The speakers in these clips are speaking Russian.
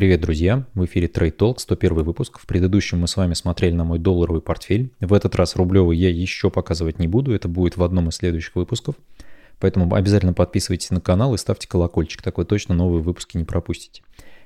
Привет, друзья! В эфире Trade Talk, 101 выпуск. В предыдущем мы с вами смотрели на мой долларовый портфель. В этот раз рублевый я еще показывать не буду, это будет в одном из следующих выпусков. Поэтому обязательно подписывайтесь на канал и ставьте колокольчик, так вы точно новые выпуски не пропустите.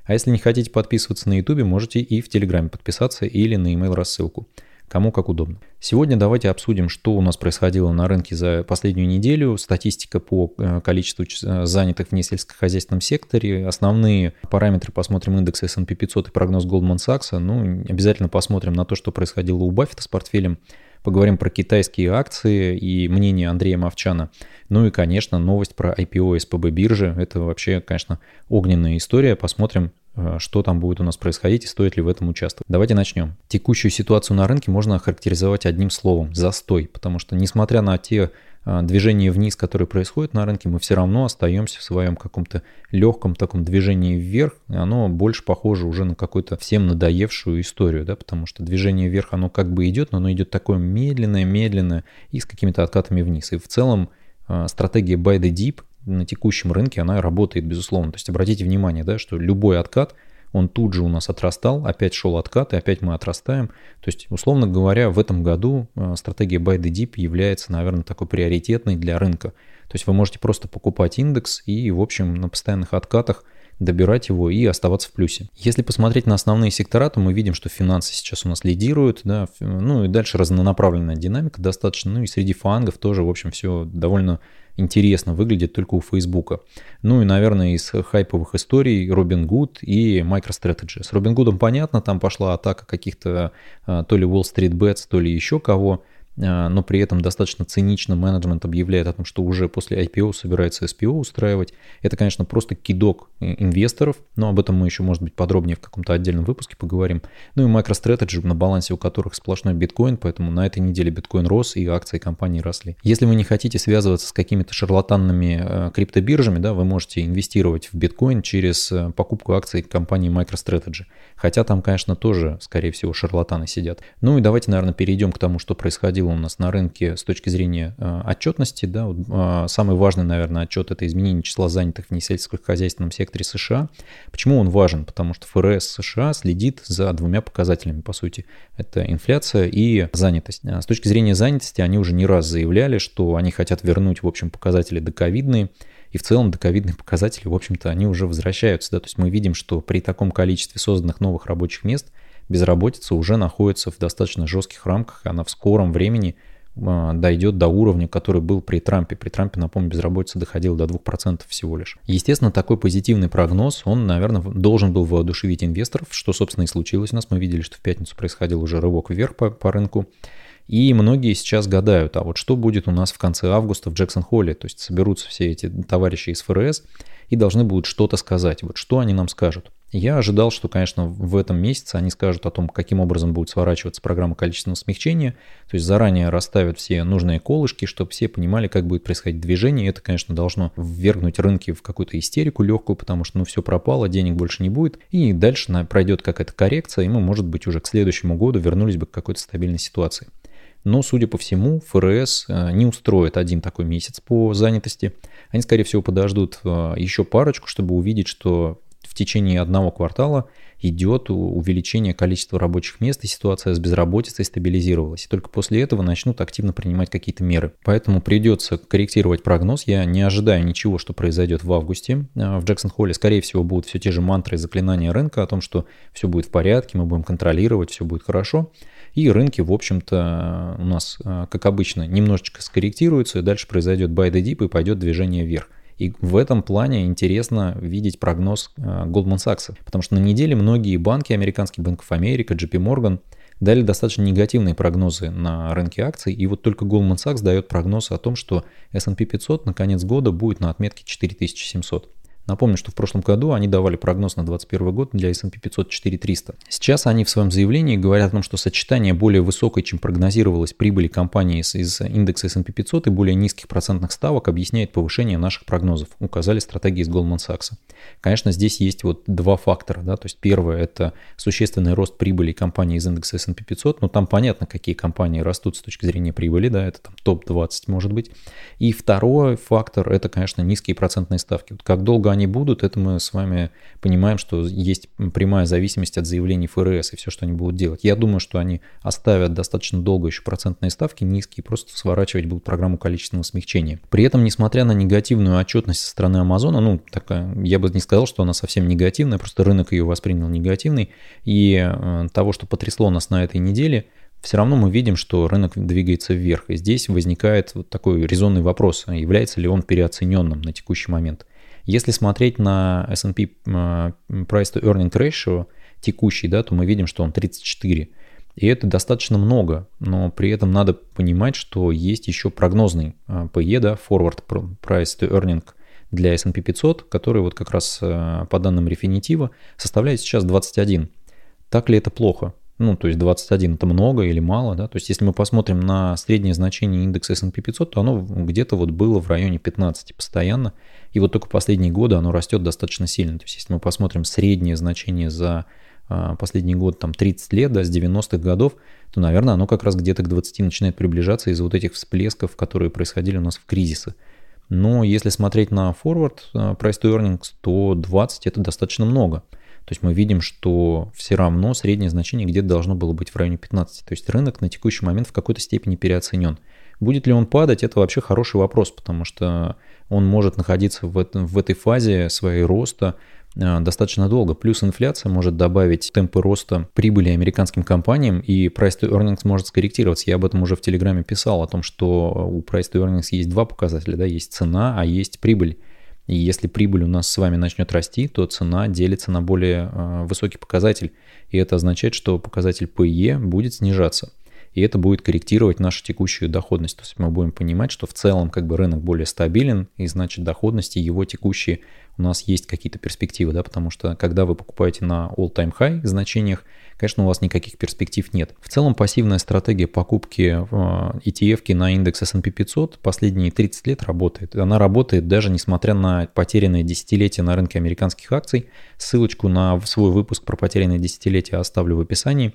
А если не хотите подписываться на YouTube, можете и в Телеграме подписаться или на email рассылку кому как удобно. Сегодня давайте обсудим, что у нас происходило на рынке за последнюю неделю, статистика по э, количеству э, занятых в несельскохозяйственном секторе, основные параметры посмотрим индекс S&P 500 и прогноз Goldman Sachs, ну, обязательно посмотрим на то, что происходило у Баффета с портфелем, поговорим про китайские акции и мнение Андрея Мовчана. Ну и, конечно, новость про IPO СПБ биржи. Это вообще, конечно, огненная история. Посмотрим, что там будет у нас происходить и стоит ли в этом участвовать. Давайте начнем. Текущую ситуацию на рынке можно охарактеризовать одним словом – застой, потому что несмотря на те э, движения вниз, которые происходят на рынке, мы все равно остаемся в своем каком-то легком таком движении вверх, и оно больше похоже уже на какую-то всем надоевшую историю, да, потому что движение вверх, оно как бы идет, но оно идет такое медленное, медленное и с какими-то откатами вниз. И в целом э, стратегия buy the deep на текущем рынке она работает, безусловно. То есть обратите внимание, да, что любой откат, он тут же у нас отрастал, опять шел откат, и опять мы отрастаем. То есть, условно говоря, в этом году э, стратегия Buy the Deep является, наверное, такой приоритетной для рынка. То есть вы можете просто покупать индекс и, в общем, на постоянных откатах добирать его и оставаться в плюсе. Если посмотреть на основные сектора, то мы видим, что финансы сейчас у нас лидируют, да, ну и дальше разнонаправленная динамика достаточно, ну и среди фангов тоже, в общем, все довольно интересно выглядит только у Фейсбука. Ну и, наверное, из хайповых историй Робин Гуд и MicroStrategy. С Робин Гудом понятно, там пошла атака каких-то а, то ли Wall Street Bets, то ли еще кого. А, но при этом достаточно цинично менеджмент объявляет о том, что уже после IPO собирается SPO устраивать. Это, конечно, просто кидок инвесторов, но об этом мы еще, может быть, подробнее в каком-то отдельном выпуске поговорим. Ну и MicroStrategy, на балансе у которых сплошной биткоин, поэтому на этой неделе биткоин рос и акции компании росли. Если вы не хотите связываться с какими-то шарлатанными э, криптобиржами, да, вы можете инвестировать в биткоин через э, покупку акций компании MicroStrategy. Хотя там, конечно, тоже, скорее всего, шарлатаны сидят. Ну и давайте, наверное, перейдем к тому, что происходило происходило у нас на рынке с точки зрения э, отчетности. Да, вот, э, самый важный, наверное, отчет – это изменение числа занятых в несельскохозяйственном секторе США. Почему он важен? Потому что ФРС США следит за двумя показателями, по сути. Это инфляция и занятость. А с точки зрения занятости они уже не раз заявляли, что они хотят вернуть, в общем, показатели доковидные, и в целом доковидные показатели, в общем-то, они уже возвращаются. Да? То есть мы видим, что при таком количестве созданных новых рабочих мест – безработица уже находится в достаточно жестких рамках, она в скором времени а, дойдет до уровня, который был при Трампе. При Трампе, напомню, безработица доходила до 2% всего лишь. Естественно, такой позитивный прогноз, он, наверное, должен был воодушевить инвесторов, что, собственно, и случилось у нас. Мы видели, что в пятницу происходил уже рывок вверх по, по рынку. И многие сейчас гадают, а вот что будет у нас в конце августа в Джексон-Холле? То есть соберутся все эти товарищи из ФРС и должны будут что-то сказать. Вот что они нам скажут? Я ожидал, что, конечно, в этом месяце они скажут о том, каким образом будет сворачиваться программа количественного смягчения, то есть заранее расставят все нужные колышки, чтобы все понимали, как будет происходить движение. Это, конечно, должно ввергнуть рынки в какую-то истерику легкую, потому что, ну, все пропало, денег больше не будет. И дальше пройдет какая-то коррекция, и мы, может быть, уже к следующему году вернулись бы к какой-то стабильной ситуации. Но, судя по всему, ФРС э, не устроит один такой месяц по занятости. Они, скорее всего, подождут э, еще парочку, чтобы увидеть, что в течение одного квартала идет увеличение количества рабочих мест, и ситуация с безработицей стабилизировалась. И только после этого начнут активно принимать какие-то меры. Поэтому придется корректировать прогноз. Я не ожидаю ничего, что произойдет в августе. А, в Джексон-Холле, скорее всего, будут все те же мантры и заклинания рынка о том, что все будет в порядке, мы будем контролировать, все будет хорошо. И рынки, в общем-то, у нас, а, как обычно, немножечко скорректируются, и дальше произойдет buy the dip и пойдет движение вверх. И в этом плане интересно видеть прогноз э, Goldman Sachs, потому что на неделе многие банки, американский Банк Америка, JP Morgan, дали достаточно негативные прогнозы на рынке акций, и вот только Goldman Sachs дает прогноз о том, что S&P 500 на конец года будет на отметке 4700. Напомню, что в прошлом году они давали прогноз на 2021 год для S&P 500 4300. Сейчас они в своем заявлении говорят о том, что сочетание более высокой, чем прогнозировалось, прибыли компании из, индекса S&P 500 и более низких процентных ставок объясняет повышение наших прогнозов, указали стратегии из Goldman Sachs. Конечно, здесь есть вот два фактора. Да? То есть первое – это существенный рост прибыли компании из индекса S&P 500, но там понятно, какие компании растут с точки зрения прибыли, да, это там топ-20 может быть. И второй фактор – это, конечно, низкие процентные ставки. Вот как долго они будут, это мы с вами понимаем, что есть прямая зависимость от заявлений ФРС и все, что они будут делать. Я думаю, что они оставят достаточно долго еще процентные ставки низкие, просто сворачивать будут программу количественного смягчения. При этом, несмотря на негативную отчетность со стороны Амазона, ну, такая, я бы не сказал, что она совсем негативная, просто рынок ее воспринял негативный, и э, того, что потрясло нас на этой неделе – все равно мы видим, что рынок двигается вверх. И здесь возникает вот такой резонный вопрос, является ли он переоцененным на текущий момент. Если смотреть на S&P Price to Earning Ratio текущий, да, то мы видим, что он 34. И это достаточно много, но при этом надо понимать, что есть еще прогнозный PE, да, Forward Price to Earning для S&P 500, который вот как раз по данным Refinitiva составляет сейчас 21. Так ли это плохо? Ну, то есть 21 это много или мало, да? То есть если мы посмотрим на среднее значение индекса S&P 500, то оно где-то вот было в районе 15 постоянно. И вот только последние годы оно растет достаточно сильно. То есть если мы посмотрим среднее значение за а, последний год, там 30 лет, да, с 90-х годов, то, наверное, оно как раз где-то к 20 начинает приближаться из-за вот этих всплесков, которые происходили у нас в кризисы. Но если смотреть на forward а, price to earnings, то 20 это достаточно много. То есть мы видим, что все равно среднее значение где-то должно было быть в районе 15. То есть рынок на текущий момент в какой-то степени переоценен. Будет ли он падать, это вообще хороший вопрос, потому что он может находиться в, этом, в этой фазе своей роста э, достаточно долго. Плюс инфляция может добавить темпы роста прибыли американским компаниям, и price to earnings может скорректироваться. Я об этом уже в Телеграме писал, о том, что у price to earnings есть два показателя, да, есть цена, а есть прибыль. И если прибыль у нас с вами начнет расти, то цена делится на более э, высокий показатель. И это означает, что показатель PE будет снижаться. И это будет корректировать нашу текущую доходность. То есть мы будем понимать, что в целом как бы рынок более стабилен, и значит доходности его текущие у нас есть какие-то перспективы, да, потому что когда вы покупаете на all-time high значениях, конечно, у вас никаких перспектив нет. В целом пассивная стратегия покупки ETF на индекс S&P 500 последние 30 лет работает. Она работает даже несмотря на потерянное десятилетие на рынке американских акций. Ссылочку на свой выпуск про потерянное десятилетие оставлю в описании.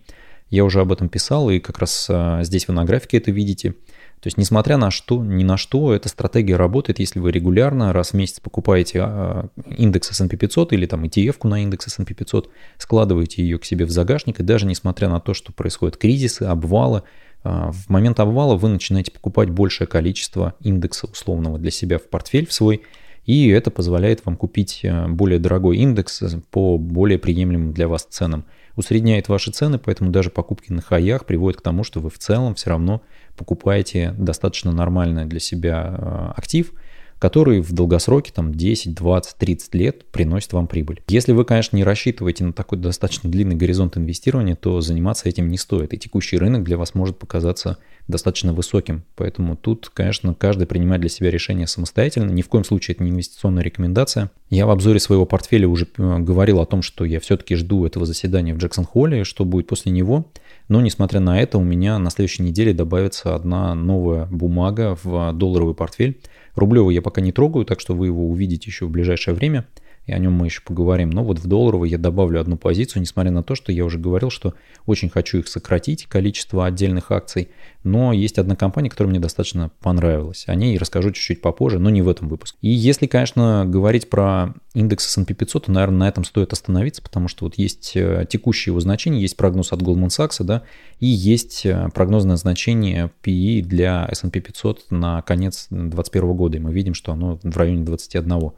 Я уже об этом писал, и как раз а, здесь вы на графике это видите. То есть, несмотря на что, ни на что, эта стратегия работает, если вы регулярно раз в месяц покупаете а, индекс S&P 500 или там ETF на индекс S&P 500, складываете ее к себе в загашник, и даже несмотря на то, что происходят кризисы, обвалы, а, в момент обвала вы начинаете покупать большее количество индекса условного для себя в портфель в свой, и это позволяет вам купить а, более дорогой индекс по более приемлемым для вас ценам. Усредняет ваши цены, поэтому даже покупки на хаях приводят к тому, что вы в целом все равно покупаете достаточно нормальный для себя э, актив, который в долгосроке, там 10, 20, 30 лет приносит вам прибыль. Если вы, конечно, не рассчитываете на такой достаточно длинный горизонт инвестирования, то заниматься этим не стоит. И текущий рынок для вас может показаться достаточно высоким. Поэтому тут, конечно, каждый принимает для себя решение самостоятельно. Ни в коем случае это не инвестиционная рекомендация. Я в обзоре своего портфеля уже э, говорил о том, что я все-таки жду этого заседания в Джексон-Холле, что будет после него. Но, несмотря на это, у меня на следующей неделе добавится одна новая бумага в долларовый портфель. Рублевый я пока не трогаю, так что вы его увидите еще в ближайшее время и о нем мы еще поговорим. Но вот в долларовый я добавлю одну позицию, несмотря на то, что я уже говорил, что очень хочу их сократить, количество отдельных акций. Но есть одна компания, которая мне достаточно понравилась. О ней расскажу чуть-чуть попозже, но не в этом выпуске. И если, конечно, говорить про индекс S&P 500, то, наверное, на этом стоит остановиться, потому что вот есть э, текущее его значение, есть прогноз от Goldman Sachs, да, и есть э, прогнозное значение PE для S&P 500 на конец 2021 года, и мы видим, что оно в районе 21.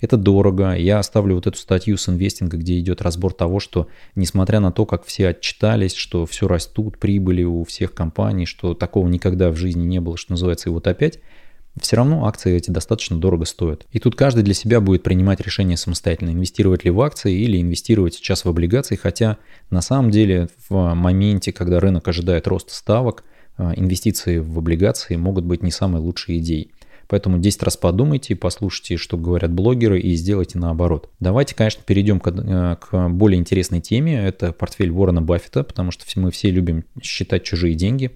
Это дорого. Я оставлю вот эту статью с инвестинга, где идет разбор того, что несмотря на то, как все отчитались, что все растут, прибыли у всех компаний, что такого никогда в жизни не было, что называется, и вот опять – все равно акции эти достаточно дорого стоят. И тут каждый для себя будет принимать решение самостоятельно, инвестировать ли в акции или инвестировать сейчас в облигации, хотя на самом деле в моменте, когда рынок ожидает роста ставок, э, инвестиции в облигации могут быть не самой лучшей идеей. Поэтому 10 раз подумайте, послушайте, что говорят блогеры и сделайте наоборот. Давайте, конечно, перейдем к, э, к более интересной теме. Это портфель Уоррена Баффета, потому что мы все любим считать чужие деньги.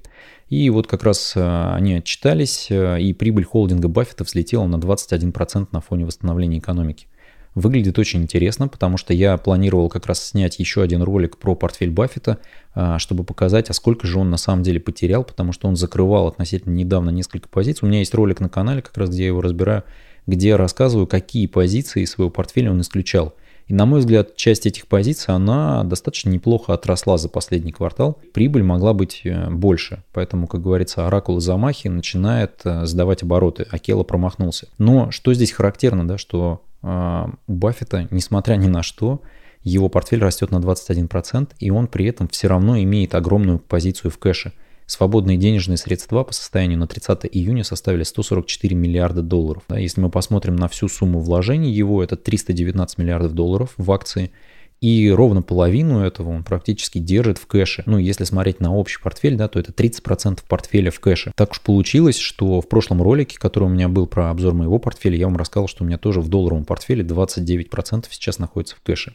И вот как раз э, они отчитались, э, и прибыль холдинга Баффета взлетела на 21% на фоне восстановления экономики. Выглядит очень интересно, потому что я планировал как раз снять еще один ролик про портфель Баффета, э, чтобы показать, а сколько же он на самом деле потерял, потому что он закрывал относительно недавно несколько позиций. У меня есть ролик на канале, как раз где я его разбираю, где я рассказываю, какие позиции своего портфеля он исключал. И, на мой взгляд, часть этих позиций, она достаточно неплохо отросла за последний квартал. Прибыль могла быть э, больше. Поэтому, как говорится, оракул Замахи начинает э, сдавать обороты. Акела промахнулся. Но что здесь характерно, да, что э, у Баффета, несмотря ни на что, его портфель растет на 21%, и он при этом все равно имеет огромную позицию в кэше – Свободные денежные средства по состоянию на 30 июня составили 144 миллиарда долларов. Если мы посмотрим на всю сумму вложений его, это 319 миллиардов долларов в акции. И ровно половину этого он практически держит в кэше. Ну, если смотреть на общий портфель, да, то это 30% портфеля в кэше. Так уж получилось, что в прошлом ролике, который у меня был про обзор моего портфеля, я вам рассказал, что у меня тоже в долларовом портфеле 29% сейчас находится в кэше.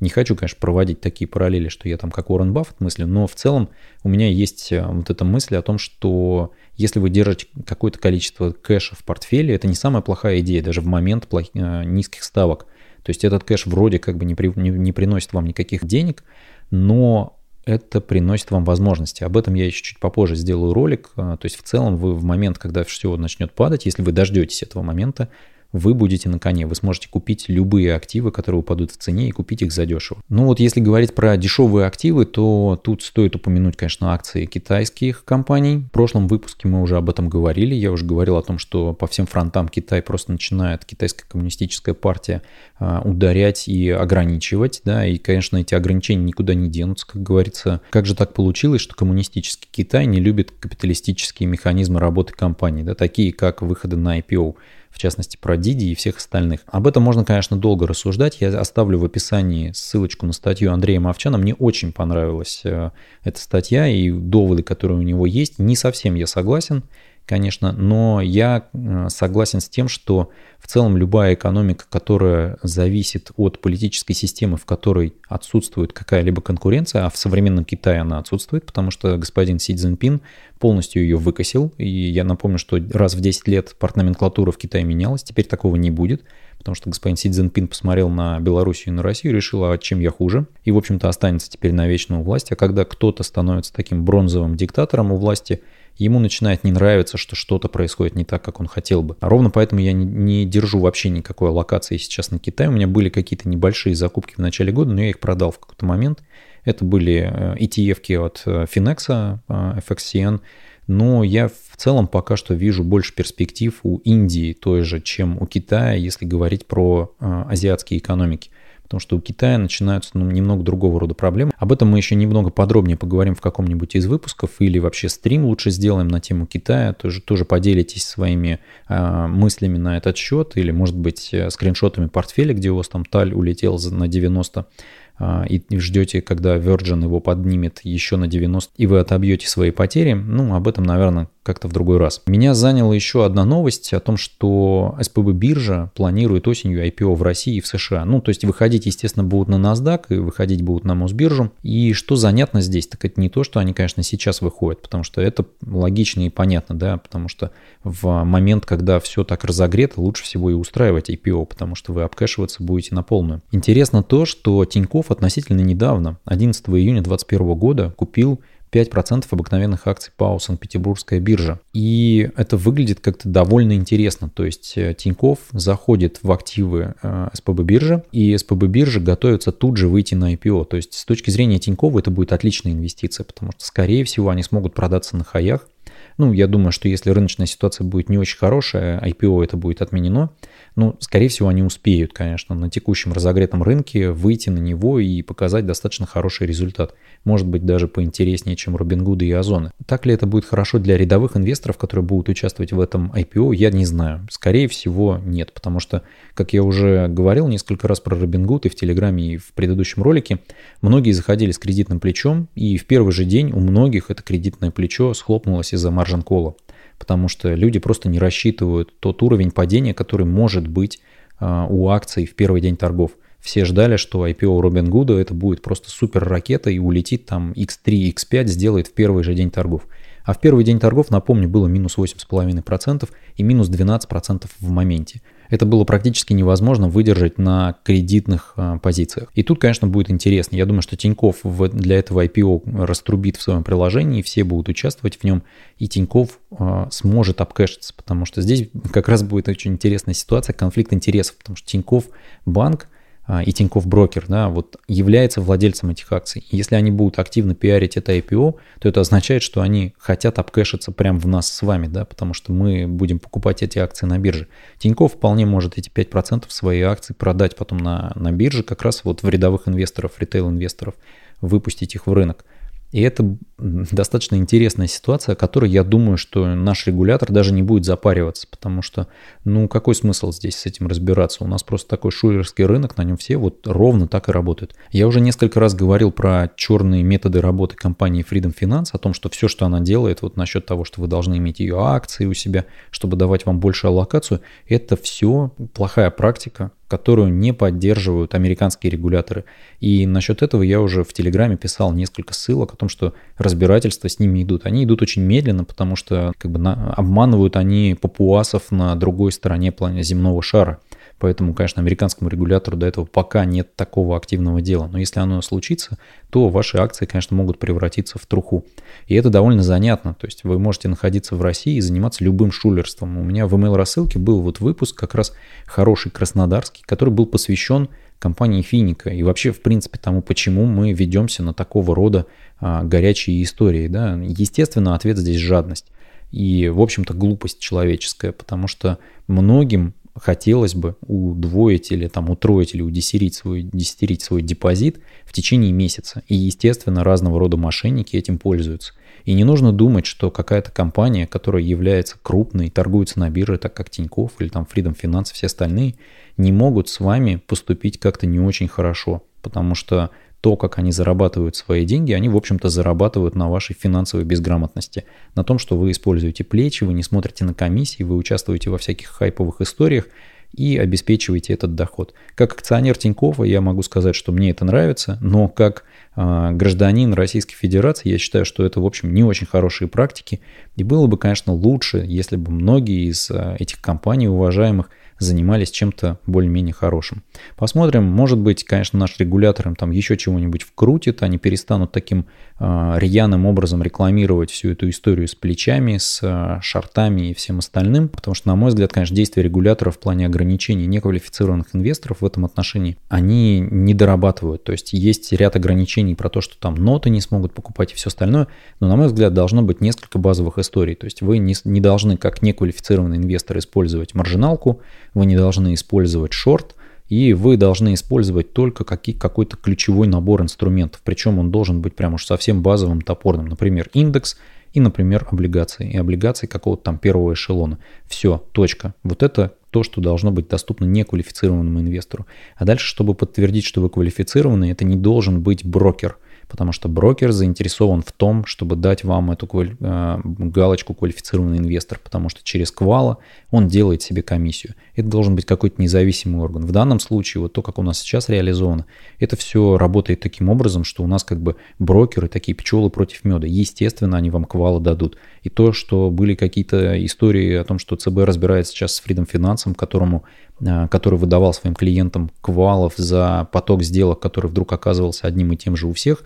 Не хочу, конечно, проводить такие параллели, что я там как Уоррен Баффет мыслю, но в целом у меня есть э, вот эта мысль о том, что если вы держите какое-то количество кэша в портфеле, это не самая плохая идея, даже в момент плох... Э, низких ставок. То есть этот кэш вроде как бы не, при... не, не приносит вам никаких денег, но это приносит вам возможности. Об этом я еще чуть попозже сделаю ролик. Э, то есть в целом вы в момент, когда все начнет падать, если вы дождетесь этого момента, вы будете на коне. Вы сможете купить любые активы, которые упадут в цене, и купить их задешево. Ну вот если говорить про дешевые активы, то тут стоит упомянуть, конечно, акции китайских компаний. В прошлом выпуске мы уже об этом говорили. Я уже говорил о том, что по всем фронтам Китай просто начинает, китайская коммунистическая партия, а, ударять и ограничивать. Да, и, конечно, эти ограничения никуда не денутся, как говорится. Как же так получилось, что коммунистический Китай не любит капиталистические механизмы работы компаний, да, такие как выходы на IPO? В частности про Диди и всех остальных. Об этом можно, конечно, долго рассуждать. Я оставлю в описании ссылочку на статью Андрея Мовчана. Мне очень понравилась э, эта статья и доводы, которые у него есть. Не совсем я согласен конечно, но я э, согласен с тем, что в целом любая экономика, которая зависит от политической системы, в которой отсутствует какая-либо конкуренция, а в современном Китае она отсутствует, потому что господин Си Цзиньпин полностью ее выкосил, и я напомню, что раз в 10 лет партноменклатура в Китае менялась, теперь такого не будет, потому что господин Си Цзиньпин посмотрел на Белоруссию и на Россию решил, а чем я хуже, и, в общем-то, останется теперь навечно у власти, а когда кто-то становится таким бронзовым диктатором у власти – ему начинает не нравиться, что что-то происходит не так, как он хотел бы. А ровно поэтому я не, не держу вообще никакой локации сейчас на Китай. У меня были какие-то небольшие закупки в начале года, но я их продал в какой-то момент. Это были э, ETF от э, Finex, э, FXCN, но я в целом пока что вижу больше перспектив у Индии той же, чем у Китая, если говорить про азиатские экономики потому что у Китая начинаются ну, немного другого рода проблемы. Об этом мы еще немного подробнее поговорим в каком-нибудь из выпусков или вообще стрим лучше сделаем на тему Китая, тоже, тоже поделитесь своими э, мыслями на этот счет или, может быть, э, скриншотами портфеля, где у вас там таль улетел на 90 а, и ждете, когда Virgin его поднимет еще на 90, и вы отобьете свои потери, ну, об этом, наверное, как-то в другой раз. Меня заняла еще одна новость о том, что СПБ биржа планирует осенью IPO в России и в США. Ну, то есть выходить, естественно, будут на NASDAQ и выходить будут на Мосбиржу. И что занятно здесь, так это не то, что они, конечно, сейчас выходят, потому что это логично и понятно, да, потому что в момент, когда все так разогрето, лучше всего и устраивать IPO, потому что вы обкэшиваться будете на полную. Интересно то, что Тиньков относительно недавно, 11 июня 2021 года, купил 5% обыкновенных акций ПАО Санкт-Петербургская биржа. И это выглядит как-то довольно интересно. То есть э, Тиньков заходит в активы э, СПБ биржи, и СПБ биржа готовится тут же выйти на IPO. То есть с точки зрения Тинькова это будет отличная инвестиция, потому что, скорее всего, они смогут продаться на хаях. Ну, я думаю, что если рыночная ситуация будет не очень хорошая, IPO это будет отменено. Ну, скорее всего, они успеют, конечно, на текущем разогретом рынке выйти на него и показать достаточно хороший результат. Может быть, даже поинтереснее, чем Робингуды и Озоны. Так ли это будет хорошо для рядовых инвесторов, которые будут участвовать в этом IPO, я не знаю. Скорее всего, нет, потому что, как я уже говорил несколько раз про Робингуд и в Телеграме, и в предыдущем ролике, многие заходили с кредитным плечом, и в первый же день у многих это кредитное плечо схлопнулось из-за маржин кола потому что люди просто не рассчитывают тот уровень падения, который может быть а, у акций в первый день торгов. Все ждали, что IPO Робин Гуда это будет просто супер ракета и улетит там X3, X5 сделает в первый же день торгов. А в первый день торгов, напомню, было минус 8,5% и минус 12% в моменте. Это было практически невозможно выдержать на кредитных а, позициях. И тут, конечно, будет интересно. Я думаю, что Тиньков для этого IPO раструбит в своем приложении, все будут участвовать в нем, и Тиньков а, сможет обкэшиться, потому что здесь как раз будет очень интересная ситуация, конфликт интересов, потому что Тиньков банк и Тинькофф Брокер, да, вот является владельцем этих акций. если они будут активно пиарить это IPO, то это означает, что они хотят обкэшиться прямо в нас с вами, да, потому что мы будем покупать эти акции на бирже. Тинькофф вполне может эти 5% своей акций продать потом на, на бирже, как раз вот в рядовых инвесторов, ритейл-инвесторов, выпустить их в рынок. И это достаточно интересная ситуация, о которой я думаю, что наш регулятор даже не будет запариваться, потому что, ну, какой смысл здесь с этим разбираться? У нас просто такой шулерский рынок, на нем все вот ровно так и работают. Я уже несколько раз говорил про черные методы работы компании Freedom Finance, о том, что все, что она делает, вот насчет того, что вы должны иметь ее акции у себя, чтобы давать вам большую аллокацию, это все плохая практика, которую не поддерживают американские регуляторы. И насчет этого я уже в Телеграме писал несколько ссылок о том, что разбирательства с ними идут. Они идут очень медленно, потому что как бы на, обманывают они папуасов на другой стороне земного шара. Поэтому, конечно, американскому регулятору до этого пока нет такого активного дела. Но если оно случится, то ваши акции, конечно, могут превратиться в труху. И это довольно занятно. То есть вы можете находиться в России и заниматься любым шулерством. У меня в email рассылке был вот выпуск как раз хороший краснодарский, который был посвящен компании Финика и вообще, в принципе, тому, почему мы ведемся на такого рода а, горячие истории. Да? Естественно, ответ здесь жадность и, в общем-то, глупость человеческая, потому что многим хотелось бы удвоить или там утроить или удесерить свой, десятерить свой депозит в течение месяца. И, естественно, разного рода мошенники этим пользуются. И не нужно думать, что какая-то компания, которая является крупной, торгуется на бирже, так как Тинькофф или там Freedom Finance, все остальные, не могут с вами поступить как-то не очень хорошо, потому что то, как они зарабатывают свои деньги, они, в общем-то, зарабатывают на вашей финансовой безграмотности, на том, что вы используете плечи, вы не смотрите на комиссии, вы участвуете во всяких хайповых историях и обеспечиваете этот доход. Как акционер Тинькова я могу сказать, что мне это нравится, но как э, гражданин Российской Федерации я считаю, что это, в общем, не очень хорошие практики, и было бы, конечно, лучше, если бы многие из э, этих компаний уважаемых – занимались чем-то более-менее хорошим. Посмотрим, может быть, конечно, наш регулятор им там еще чего-нибудь вкрутит, они перестанут таким э, рьяным образом рекламировать всю эту историю с плечами, с э, шартами и всем остальным, потому что, на мой взгляд, конечно, действия регулятора в плане ограничений неквалифицированных инвесторов в этом отношении, они не дорабатывают. То есть есть ряд ограничений про то, что там ноты не смогут покупать и все остальное, но, на мой взгляд, должно быть несколько базовых историй. То есть вы не, не должны, как неквалифицированный инвестор, использовать маржиналку, вы не должны использовать шорт, и вы должны использовать только какой-то ключевой набор инструментов. Причем он должен быть прям уж совсем базовым, топорным. Например, индекс и, например, облигации. И облигации какого-то там первого эшелона. Все, точка. Вот это то, что должно быть доступно неквалифицированному инвестору. А дальше, чтобы подтвердить, что вы квалифицированы, это не должен быть брокер – потому что брокер заинтересован в том, чтобы дать вам эту квали... Э, галочку квалифицированный инвестор, потому что через квала он делает себе комиссию. Это должен быть какой-то независимый орган. В данном случае, вот то, как у нас сейчас реализовано, это все работает таким образом, что у нас как бы брокеры, такие пчелы против меда. Естественно, они вам квала дадут. И то, что были какие-то истории о том, что ЦБ разбирается сейчас с Freedom Finance, которому Э, который выдавал своим клиентам квалов за поток сделок, который вдруг оказывался одним и тем же у всех,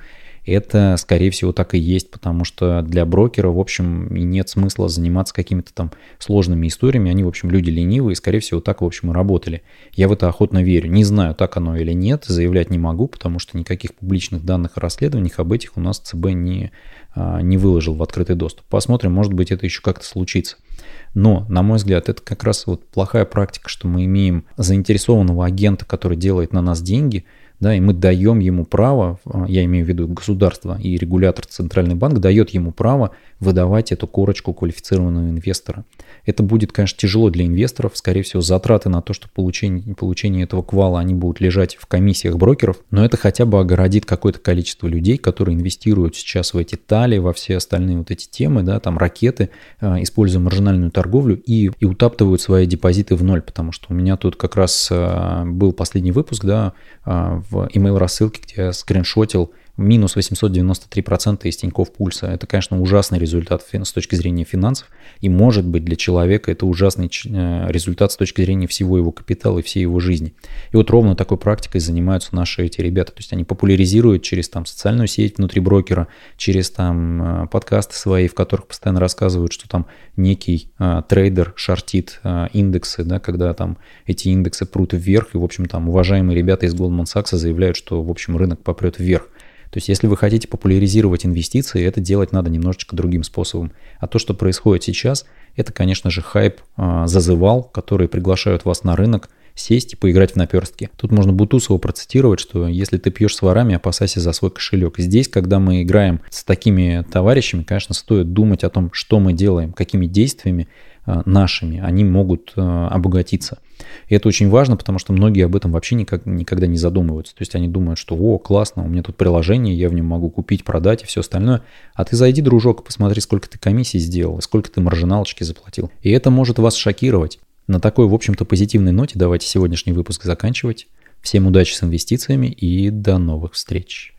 это, скорее всего, так и есть, потому что для брокера, в общем, и нет смысла заниматься какими-то там сложными историями. Они, в общем, люди ленивые, и, скорее всего, так, в общем, и работали. Я в это охотно верю. Не знаю, так оно или нет, заявлять не могу, потому что никаких публичных данных о расследованиях об этих у нас ЦБ не, а, не выложил в открытый доступ. Посмотрим, может быть, это еще как-то случится. Но, на мой взгляд, это как раз вот плохая практика, что мы имеем заинтересованного агента, который делает на нас деньги – да, и мы даем ему право, а, я имею в виду государство и регулятор Центральный банк дает ему право выдавать эту корочку квалифицированного инвестора. Это будет, конечно, тяжело для инвесторов, скорее всего, затраты на то, что получение, получение этого квала, они будут лежать в комиссиях брокеров, но это хотя бы огородит какое-то количество людей, которые инвестируют сейчас в эти тали, во все остальные вот эти темы, да, там ракеты, а, используя маржинальную торговлю и, и утаптывают свои депозиты в ноль, потому что у меня тут как раз а, был последний выпуск, да, в email рассылке, где я скриншотил минус 893% из Тинькофф Пульса. Это, конечно, ужасный результат с точки зрения финансов. И может быть для человека это ужасный э, результат с точки зрения всего его капитала и всей его жизни. И вот ровно такой практикой занимаются наши эти ребята. То есть они популяризируют через там социальную сеть внутри брокера, через там э, подкасты свои, в которых постоянно рассказывают, что там некий э, трейдер шортит э, индексы, да, когда там эти индексы прут вверх, и, в общем, там уважаемые ребята из Goldman Sachs заявляют, что, в общем, рынок попрет вверх. То есть, если вы хотите популяризировать инвестиции, это делать надо немножечко другим способом. А то, что происходит сейчас, это, конечно же, хайп э, зазывал, которые приглашают вас на рынок сесть и поиграть в наперстки. Тут можно Бутусова процитировать, что если ты пьешь с ворами, опасайся за свой кошелек. Здесь, когда мы играем с такими товарищами, конечно, стоит думать о том, что мы делаем, какими действиями нашими они могут э, обогатиться. И это очень важно, потому что многие об этом вообще никак, никогда не задумываются. То есть они думают, что о, классно, у меня тут приложение, я в нем могу купить, продать и все остальное. А ты зайди, дружок, посмотри, сколько ты комиссий сделал, сколько ты маржиналочки заплатил. И это может вас шокировать. На такой, в общем-то, позитивной ноте давайте сегодняшний выпуск заканчивать. Всем удачи с инвестициями и до новых встреч.